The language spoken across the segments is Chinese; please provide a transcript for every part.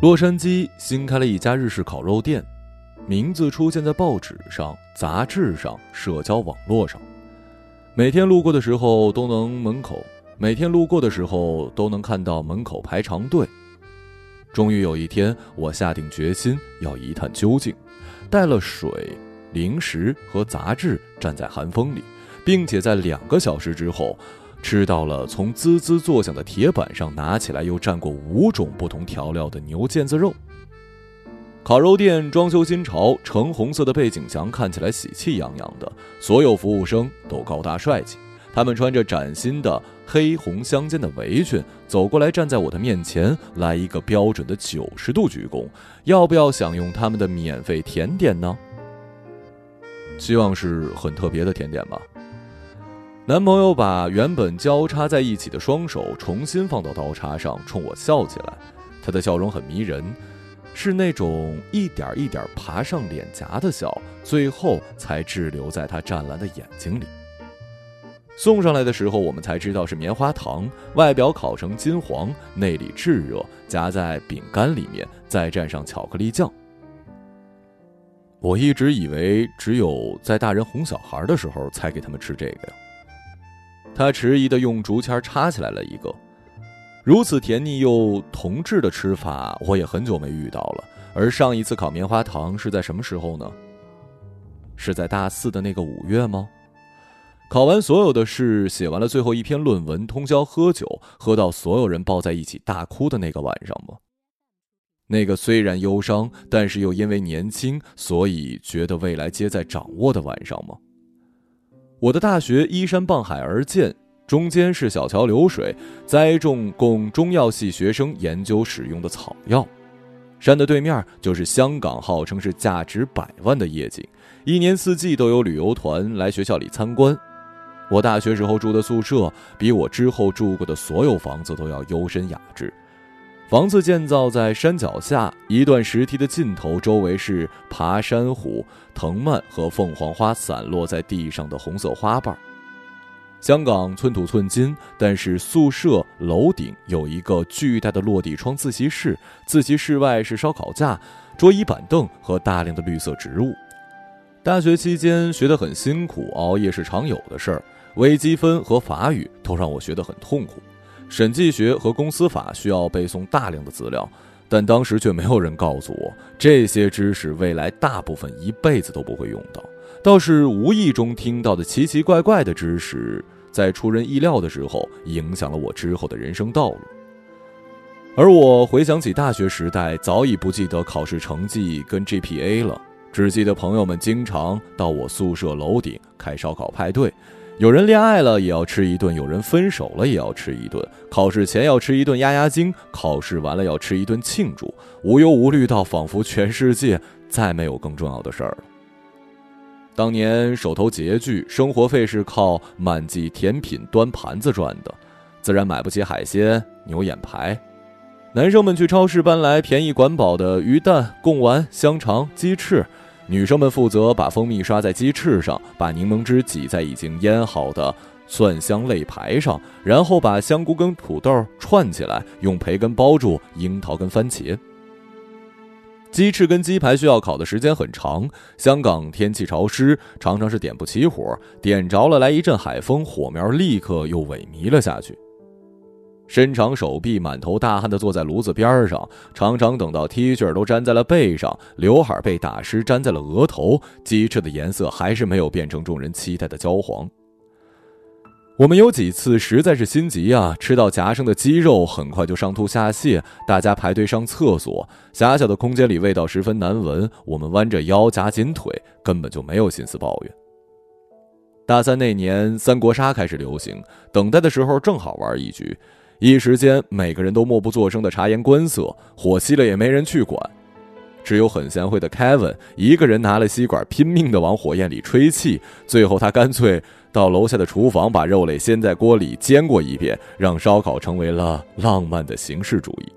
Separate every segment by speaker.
Speaker 1: 洛杉矶新开了一家日式烤肉店，名字出现在报纸上、杂志上、社交网络上。每天路过的时候都能门口，每天路过的时候都能看到门口排长队。终于有一天，我下定决心要一探究竟，带了水、零食和杂志，站在寒风里，并且在两个小时之后。吃到了从滋滋作响的铁板上拿起来又蘸过五种不同调料的牛腱子肉。烤肉店装修新潮，橙红色的背景墙看起来喜气洋洋的，所有服务生都高大帅气，他们穿着崭新的黑红相间的围裙，走过来站在我的面前，来一个标准的九十度鞠躬。要不要享用他们的免费甜点呢？希望是很特别的甜点吧。男朋友把原本交叉在一起的双手重新放到刀叉上，冲我笑起来。他的笑容很迷人，是那种一点一点爬上脸颊的笑，最后才滞留在他湛蓝的眼睛里。送上来的时候，我们才知道是棉花糖，外表烤成金黄，内里炙热，夹在饼干里面，再蘸上巧克力酱。我一直以为只有在大人哄小孩的时候才给他们吃这个呀。他迟疑的用竹签插起来了一个，如此甜腻又童稚的吃法，我也很久没遇到了。而上一次烤棉花糖是在什么时候呢？是在大四的那个五月吗？考完所有的事，写完了最后一篇论文，通宵喝酒，喝到所有人抱在一起大哭的那个晚上吗？那个虽然忧伤，但是又因为年轻，所以觉得未来皆在掌握的晚上吗？我的大学依山傍海而建，中间是小桥流水，栽种供中药系学生研究使用的草药。山的对面就是香港，号称是价值百万的夜景，一年四季都有旅游团来学校里参观。我大学时候住的宿舍，比我之后住过的所有房子都要幽深雅致。房子建造在山脚下，一段石梯的尽头，周围是爬山虎、藤蔓和凤凰花散落在地上的红色花瓣。香港寸土寸金，但是宿舍楼顶有一个巨大的落地窗自习室，自习室外是烧烤架、桌椅板凳和大量的绿色植物。大学期间学得很辛苦，熬夜是常有的事儿，微积分和法语都让我学得很痛苦。审计学和公司法需要背诵大量的资料，但当时却没有人告诉我这些知识未来大部分一辈子都不会用到。倒是无意中听到的奇奇怪怪的知识，在出人意料的时候影响了我之后的人生道路。而我回想起大学时代，早已不记得考试成绩跟 GPA 了，只记得朋友们经常到我宿舍楼顶开烧烤派对。有人恋爱了也要吃一顿，有人分手了也要吃一顿。考试前要吃一顿压压惊，考试完了要吃一顿庆祝，无忧无虑到仿佛全世界再没有更重要的事儿了。当年手头拮据，生活费是靠满记甜品端盘子赚的，自然买不起海鲜、牛眼排。男生们去超市搬来便宜管饱的鱼蛋、贡丸、香肠、鸡翅。女生们负责把蜂蜜刷在鸡翅上，把柠檬汁挤在已经腌好的蒜香肋排上，然后把香菇跟土豆串起来，用培根包住樱桃跟番茄。鸡翅跟鸡排需要烤的时间很长，香港天气潮湿，常常是点不起火，点着了来一阵海风，火苗立刻又萎靡了下去。伸长手臂，满头大汗地坐在炉子边上，常常等到 T 恤都粘在了背上，刘海被打湿粘在了额头，鸡翅的颜色还是没有变成众人期待的焦黄。我们有几次实在是心急啊，吃到夹生的鸡肉，很快就上吐下泻，大家排队上厕所，狭小的空间里味道十分难闻，我们弯着腰夹紧腿，根本就没有心思抱怨。大三那年，三国杀开始流行，等待的时候正好玩一局。一时间，每个人都默不作声的察言观色，火熄了也没人去管，只有很贤惠的 Kevin 一个人拿了吸管，拼命的往火焰里吹气。最后，他干脆到楼下的厨房把肉类先在锅里煎过一遍，让烧烤成为了浪漫的形式主义。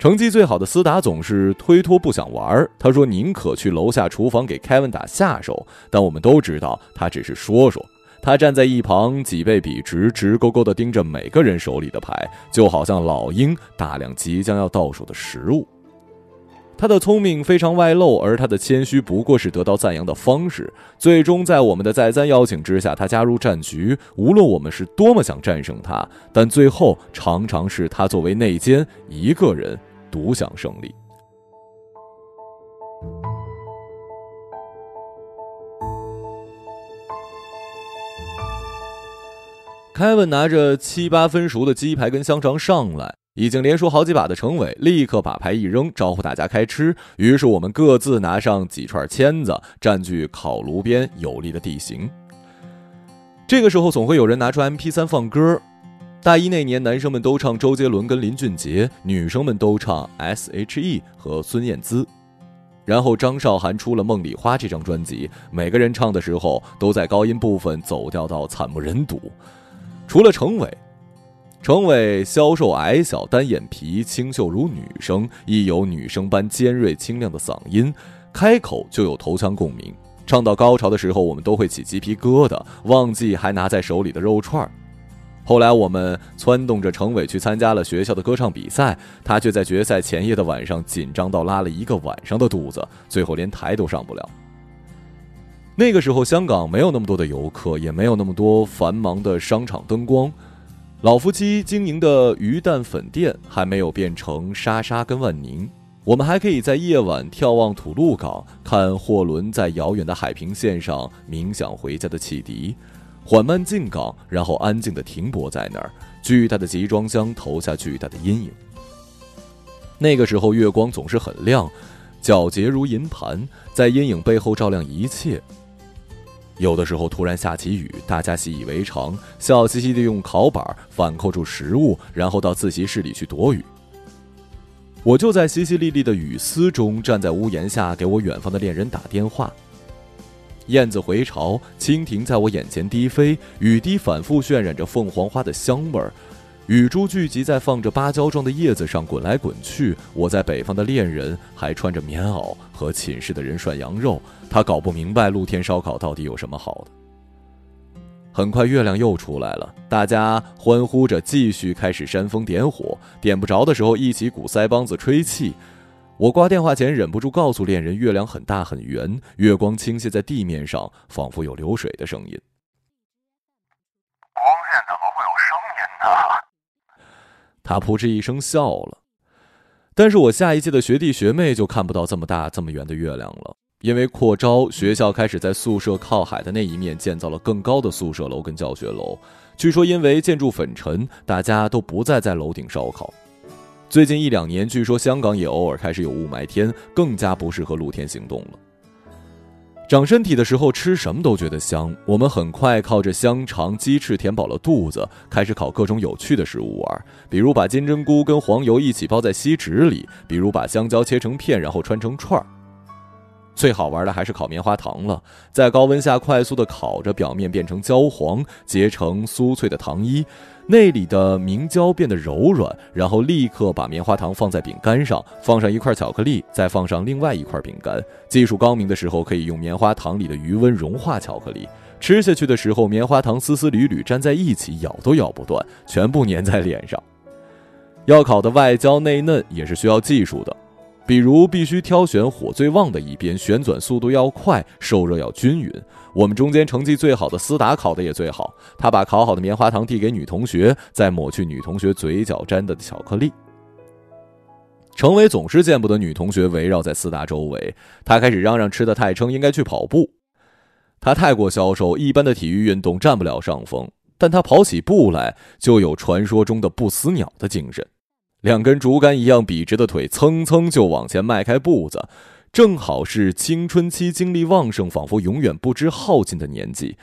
Speaker 1: 成绩最好的斯达总是推脱不想玩，他说宁可去楼下厨房给凯文打下手，但我们都知道他只是说说。他站在一旁，脊背笔直，直勾勾地盯着每个人手里的牌，就好像老鹰大量即将要到手的食物。他的聪明非常外露，而他的谦虚不过是得到赞扬的方式。最终，在我们的再三邀请之下，他加入战局。无论我们是多么想战胜他，但最后常常是他作为内奸，一个人独享胜利。凯文拿着七八分熟的鸡排跟香肠上来。已经连输好几把的程伟立刻把牌一扔，招呼大家开吃。于是我们各自拿上几串签子，占据烤炉边有利的地形。这个时候总会有人拿出 MP3 放歌。大一那年，男生们都唱周杰伦跟林俊杰，女生们都唱 S.H.E 和孙燕姿。然后张韶涵出了《梦里花》这张专辑，每个人唱的时候都在高音部分走调到惨不忍睹，除了程伟。程伟消瘦矮小，单眼皮，清秀如女生，亦有女生般尖锐清亮的嗓音，开口就有头腔共鸣。唱到高潮的时候，我们都会起鸡皮疙瘩，忘记还拿在手里的肉串儿后来我们撺动着程伟去参加了学校的歌唱比赛，他却在决赛前夜的晚上紧张到拉了一个晚上的肚子，最后连台都上不了。那个时候，香港没有那么多的游客，也没有那么多繁忙的商场灯光。老夫妻经营的鱼蛋粉店还没有变成莎莎跟万宁，我们还可以在夜晚眺望吐露港，看货轮在遥远的海平线上鸣响回家的汽笛，缓慢进港，然后安静地停泊在那儿。巨大的集装箱投下巨大的阴影。那个时候月光总是很亮，皎洁如银盘，在阴影背后照亮一切。有的时候突然下起雨，大家习以为常，笑嘻嘻地用烤板反扣住食物，然后到自习室里去躲雨。我就在淅淅沥沥的雨丝中，站在屋檐下，给我远方的恋人打电话。燕子回巢，蜻蜓在我眼前低飞，雨滴反复渲染着凤凰花的香味儿。雨珠聚集在放着芭蕉状的叶子上，滚来滚去。我在北方的恋人还穿着棉袄，和寝室的人涮羊肉。他搞不明白露天烧烤到底有什么好的。很快月亮又出来了，大家欢呼着继续开始煽风点火。点不着的时候，一起鼓腮帮子吹气。我挂电话前忍不住告诉恋人，月亮很大很圆，月光倾泻在地面上，仿佛有流水的声音。
Speaker 2: 光线怎么会有声音呢？
Speaker 1: 他扑哧一声笑了，但是我下一届的学弟学妹就看不到这么大这么圆的月亮了，因为扩招，学校开始在宿舍靠海的那一面建造了更高的宿舍楼跟教学楼。据说因为建筑粉尘，大家都不再在楼顶烧烤。最近一两年，据说香港也偶尔开始有雾霾天，更加不适合露天行动了。长身体的时候吃什么都觉得香。我们很快靠着香肠、鸡翅填饱了肚子，开始烤各种有趣的食物玩，比如把金针菇跟黄油一起包在锡纸里，比如把香蕉切成片然后穿成串儿。最好玩的还是烤棉花糖了，在高温下快速的烤着，表面变成焦黄，结成酥脆的糖衣。内里的明胶变得柔软，然后立刻把棉花糖放在饼干上，放上一块巧克力，再放上另外一块饼干。技术高明的时候，可以用棉花糖里的余温融化巧克力。吃下去的时候，棉花糖丝丝缕缕粘在一起，咬都咬不断，全部粘在脸上。要烤的外焦内嫩也是需要技术的。比如，必须挑选火最旺的一边，旋转速度要快，受热要均匀。我们中间成绩最好的思达烤的也最好，他把烤好的棉花糖递给女同学，再抹去女同学嘴角沾的巧克力。程伟总是见不得女同学围绕在思达周围，他开始嚷嚷吃的太撑，应该去跑步。他太过消瘦，一般的体育运动占不了上风，但他跑起步来就有传说中的不死鸟的精神。两根竹竿一样笔直的腿，蹭蹭就往前迈开步子，正好是青春期精力旺盛、仿佛永远不知耗尽的年纪。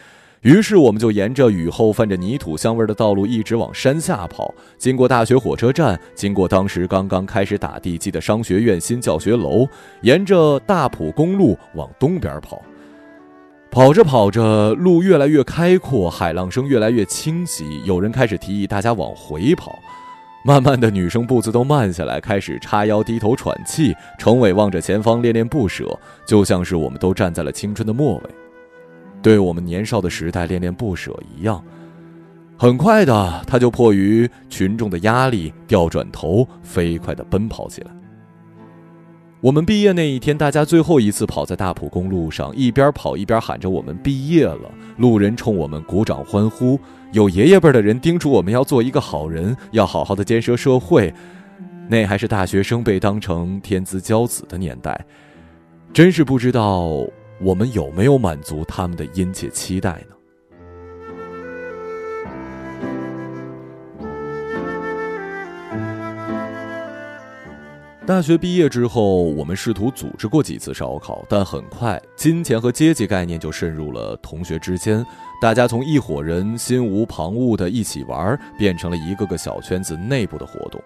Speaker 1: 于是，我们就沿着雨后泛着泥土香味的道路一直往山下跑，经过大学火车站，经过当时刚刚开始打地基的商学院新教学楼，沿着大浦公路往东边跑。跑着跑着，路越来越开阔，海浪声越来越清晰。有人开始提议大家往回跑。慢慢的，女生步子都慢下来，开始叉腰低头喘气。程伟望着前方，恋恋不舍，就像是我们都站在了青春的末尾。对我们年少的时代恋恋不舍一样。很快的，他就迫于群众的压力，调转头，飞快的奔跑起来。我们毕业那一天，大家最后一次跑在大埔公路上，一边跑一边喊着“我们毕业了”，路人冲我们鼓掌欢呼，有爷爷辈的人叮嘱我们要做一个好人，要好好的建设社会。那还是大学生被当成天之骄子的年代，真是不知道我们有没有满足他们的殷切期待呢？大学毕业之后，我们试图组织过几次烧烤，但很快金钱和阶级概念就渗入了同学之间。大家从一伙人心无旁骛的一起玩，变成了一个个小圈子内部的活动。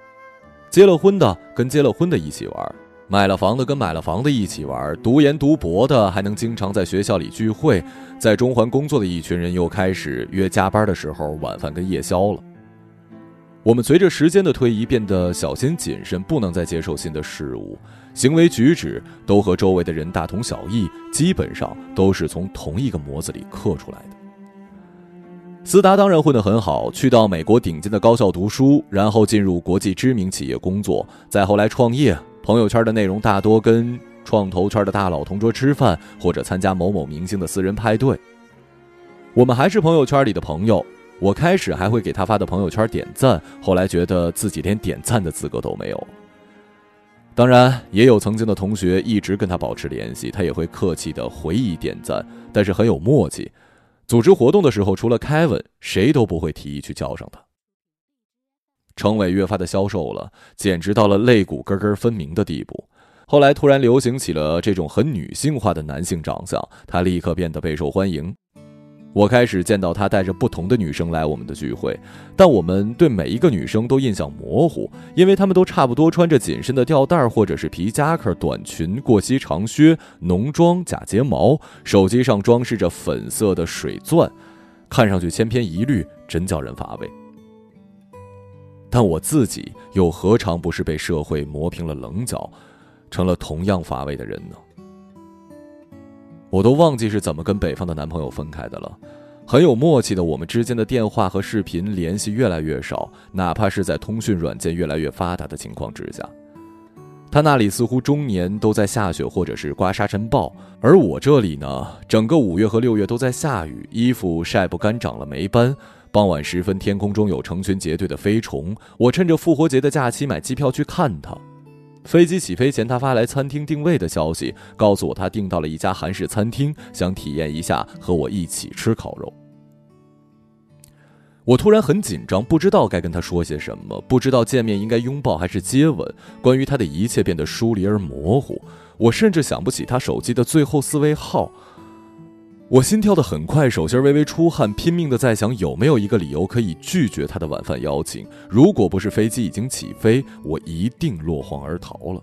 Speaker 1: 结了婚的跟结了婚的一起玩，买了房的跟买了房的一起玩，读研读博的还能经常在学校里聚会。在中环工作的一群人又开始约加班的时候晚饭跟夜宵了。我们随着时间的推移变得小心谨慎，不能再接受新的事物，行为举止都和周围的人大同小异，基本上都是从同一个模子里刻出来的。思达当然混得很好，去到美国顶尖的高校读书，然后进入国际知名企业工作，再后来创业。朋友圈的内容大多跟创投圈的大佬同桌吃饭，或者参加某某明星的私人派对。我们还是朋友圈里的朋友。我开始还会给他发的朋友圈点赞，后来觉得自己连点赞的资格都没有。当然，也有曾经的同学一直跟他保持联系，他也会客气的回忆点赞，但是很有默契。组织活动的时候，除了凯文，谁都不会提议去叫上他。程伟越发的消瘦了，简直到了肋骨根根分明的地步。后来突然流行起了这种很女性化的男性长相，他立刻变得备受欢迎。我开始见到他带着不同的女生来我们的聚会，但我们对每一个女生都印象模糊，因为她们都差不多穿着紧身的吊带或者是皮夹克、短裙、过膝长靴、浓妆、假睫毛，手机上装饰着粉色的水钻，看上去千篇一律，真叫人乏味。但我自己又何尝不是被社会磨平了棱角，成了同样乏味的人呢？我都忘记是怎么跟北方的男朋友分开的了。很有默契的，我们之间的电话和视频联系越来越少，哪怕是在通讯软件越来越发达的情况之下。他那里似乎终年都在下雪或者是刮沙尘暴，而我这里呢，整个五月和六月都在下雨，衣服晒不干，长了霉斑。傍晚时分，天空中有成群结队的飞虫。我趁着复活节的假期买机票去看他。飞机起飞前，他发来餐厅定位的消息，告诉我他订到了一家韩式餐厅，想体验一下和我一起吃烤肉。我突然很紧张，不知道该跟他说些什么，不知道见面应该拥抱还是接吻。关于他的一切变得疏离而模糊，我甚至想不起他手机的最后四位号。我心跳的很快，手心微微出汗，拼命的在想有没有一个理由可以拒绝他的晚饭邀请。如果不是飞机已经起飞，我一定落荒而逃了。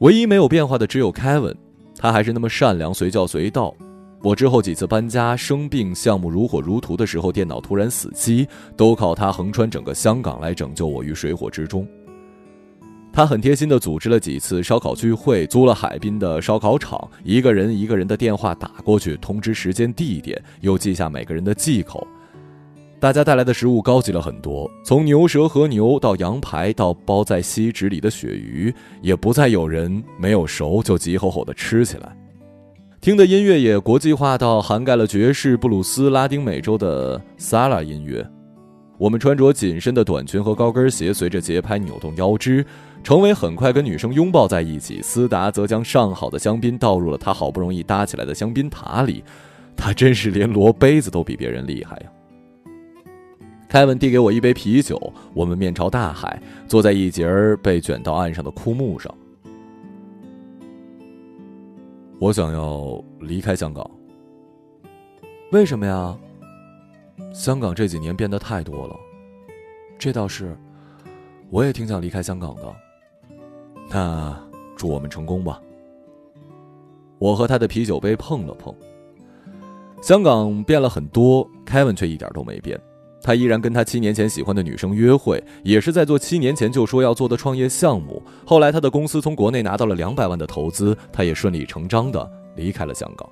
Speaker 1: 唯一没有变化的只有凯文，他还是那么善良，随叫随到。我之后几次搬家、生病、项目如火如荼的时候，电脑突然死机，都靠他横穿整个香港来拯救我于水火之中。他很贴心地组织了几次烧烤聚会，租了海滨的烧烤场，一个人一个人的电话打过去，通知时间地点，又记下每个人的忌口。大家带来的食物高级了很多，从牛舌和牛到羊排，到包在锡纸里的鳕鱼，也不再有人没有熟就急吼吼地吃起来。听的音乐也国际化到涵盖了爵士、布鲁斯、拉丁美洲的萨拉音乐。我们穿着紧身的短裙和高跟鞋，随着节拍扭动腰肢。程伟很快跟女生拥抱在一起，思达则将上好的香槟倒入了他好不容易搭起来的香槟塔里。他真是连摞杯子都比别人厉害呀！凯文递给我一杯啤酒，我们面朝大海，坐在一截儿被卷到岸上的枯木上。我想要离开香港。为什么呀？香港这几年变得太多了。这倒是，我也挺想离开香港的。那祝我们成功吧。我和他的啤酒杯碰了碰。香港变了很多，凯文却一点都没变。他依然跟他七年前喜欢的女生约会，也是在做七年前就说要做的创业项目。后来他的公司从国内拿到了两百万的投资，他也顺理成章的离开了香港。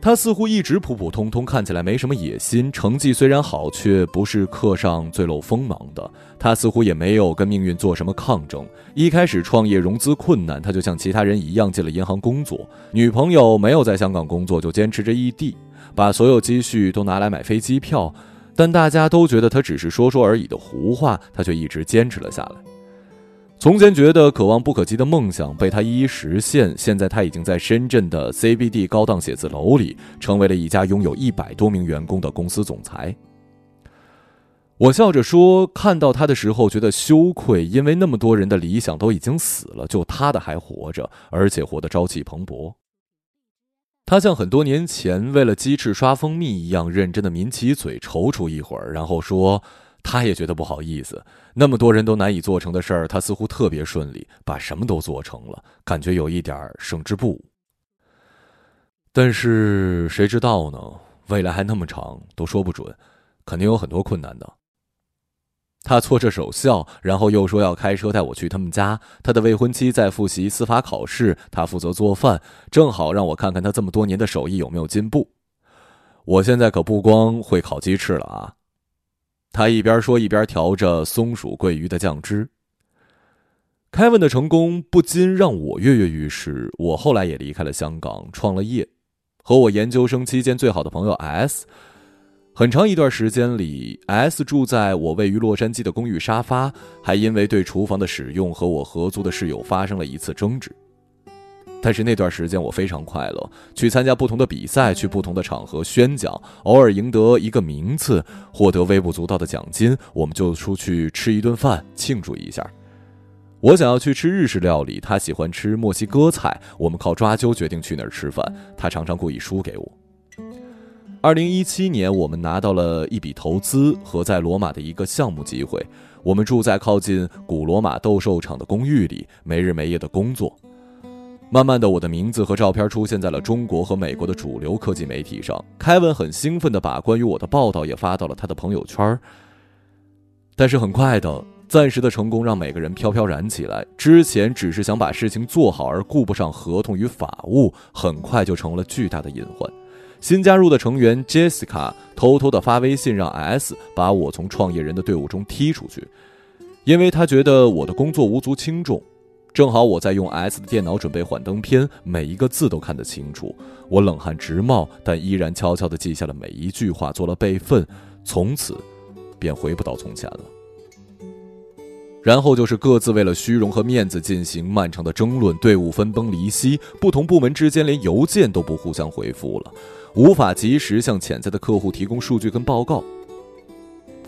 Speaker 1: 他似乎一直普普通通，看起来没什么野心，成绩虽然好，却不是课上最露锋芒的。他似乎也没有跟命运做什么抗争。一开始创业融资困难，他就像其他人一样进了银行工作。女朋友没有在香港工作，就坚持着异地，把所有积蓄都拿来买飞机票。但大家都觉得他只是说说而已的胡话，他却一直坚持了下来。从前觉得可望不可及的梦想被他一一实现，现在他已经在深圳的 CBD 高档写字楼里，成为了一家拥有一百多名员工的公司总裁。我笑着说：“看到他的时候，觉得羞愧，因为那么多人的理想都已经死了，就他的还活着，而且活得朝气蓬勃。”他像很多年前为了鸡翅刷蜂蜜一样认真的抿起嘴，踌躇一会儿，然后说。他也觉得不好意思，那么多人都难以做成的事儿，他似乎特别顺利，把什么都做成了，感觉有一点儿胜之不武。但是谁知道呢？未来还那么长，都说不准，肯定有很多困难的。他搓着手笑，然后又说要开车带我去他们家。他的未婚妻在复习司法考试，他负责做饭，正好让我看看他这么多年的手艺有没有进步。我现在可不光会烤鸡翅了啊！他一边说，一边调着松鼠桂鱼的酱汁。凯文的成功不禁让我跃跃欲试。我后来也离开了香港，创了业，和我研究生期间最好的朋友 S。很长一段时间里，S 住在我位于洛杉矶的公寓沙发，还因为对厨房的使用和我合租的室友发生了一次争执。但是那段时间我非常快乐，去参加不同的比赛，去不同的场合宣讲，偶尔赢得一个名次，获得微不足道的奖金，我们就出去吃一顿饭庆祝一下。我想要去吃日式料理，他喜欢吃墨西哥菜，我们靠抓阄决定去哪儿吃饭，他常常故意输给我。二零一七年，我们拿到了一笔投资和在罗马的一个项目机会，我们住在靠近古罗马斗兽场的公寓里，没日没夜的工作。慢慢的，我的名字和照片出现在了中国和美国的主流科技媒体上。凯文很兴奋的把关于我的报道也发到了他的朋友圈。但是很快的，暂时的成功让每个人飘飘然起来。之前只是想把事情做好而顾不上合同与法务，很快就成了巨大的隐患。新加入的成员 Jessica 偷偷的发微信让 S 把我从创业人的队伍中踢出去，因为他觉得我的工作无足轻重。正好我在用 S 的电脑准备幻灯片，每一个字都看得清楚。我冷汗直冒，但依然悄悄地记下了每一句话，做了备份。从此，便回不到从前了。然后就是各自为了虚荣和面子进行漫长的争论，队伍分崩离析，不同部门之间连邮件都不互相回复了，无法及时向潜在的客户提供数据跟报告。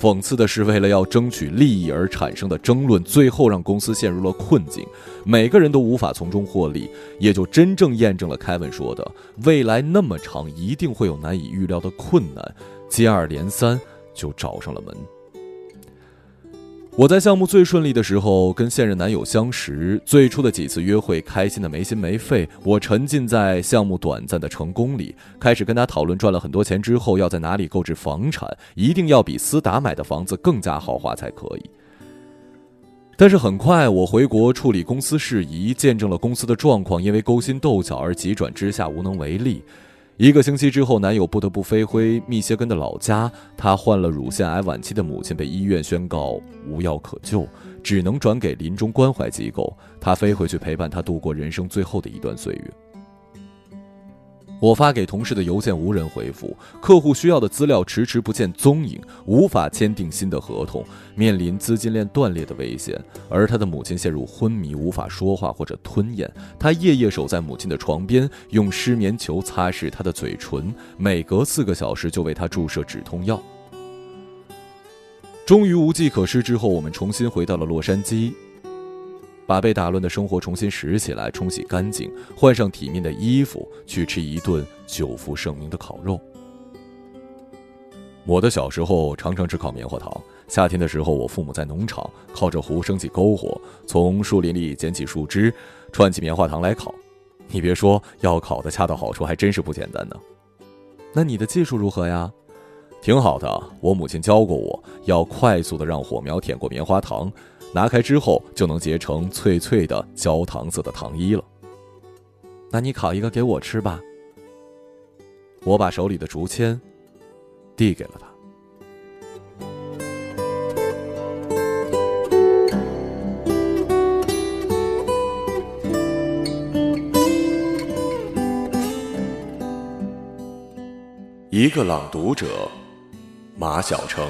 Speaker 1: 讽刺的是，为了要争取利益而产生的争论，最后让公司陷入了困境，每个人都无法从中获利，也就真正验证了凯文说的：未来那么长，一定会有难以预料的困难，接二连三就找上了门。我在项目最顺利的时候跟现任男友相识，最初的几次约会开心的没心没肺。我沉浸在项目短暂的成功里，开始跟他讨论赚了很多钱之后要在哪里购置房产，一定要比思达买的房子更加豪华才可以。但是很快我回国处理公司事宜，见证了公司的状况因为勾心斗角而急转直下，无能为力。一个星期之后，男友不得不飞回密歇根的老家。他患了乳腺癌晚期的母亲被医院宣告无药可救，只能转给临终关怀机构。他飞回去陪伴她度过人生最后的一段岁月。我发给同事的邮件无人回复，客户需要的资料迟迟不见踪影，无法签订新的合同，面临资金链断裂的危险。而他的母亲陷入昏迷，无法说话或者吞咽。他夜夜守在母亲的床边，用湿棉球擦拭她的嘴唇，每隔四个小时就为她注射止痛药。终于无计可施之后，我们重新回到了洛杉矶。把被打乱的生活重新拾起来，冲洗干净，换上体面的衣服，去吃一顿久负盛名的烤肉。我的小时候常常吃烤棉花糖，夏天的时候，我父母在农场靠着湖升起篝火，从树林里捡起树枝，串起棉花糖来烤。你别说，要烤的恰到好处，还真是不简单呢。那你的技术如何呀？挺好的，我母亲教过我，要快速的让火苗舔过棉花糖，拿开之后就能结成脆脆的焦糖色的糖衣了。那你烤一个给我吃吧。我把手里的竹签递给了他。一个朗读者。马晓成。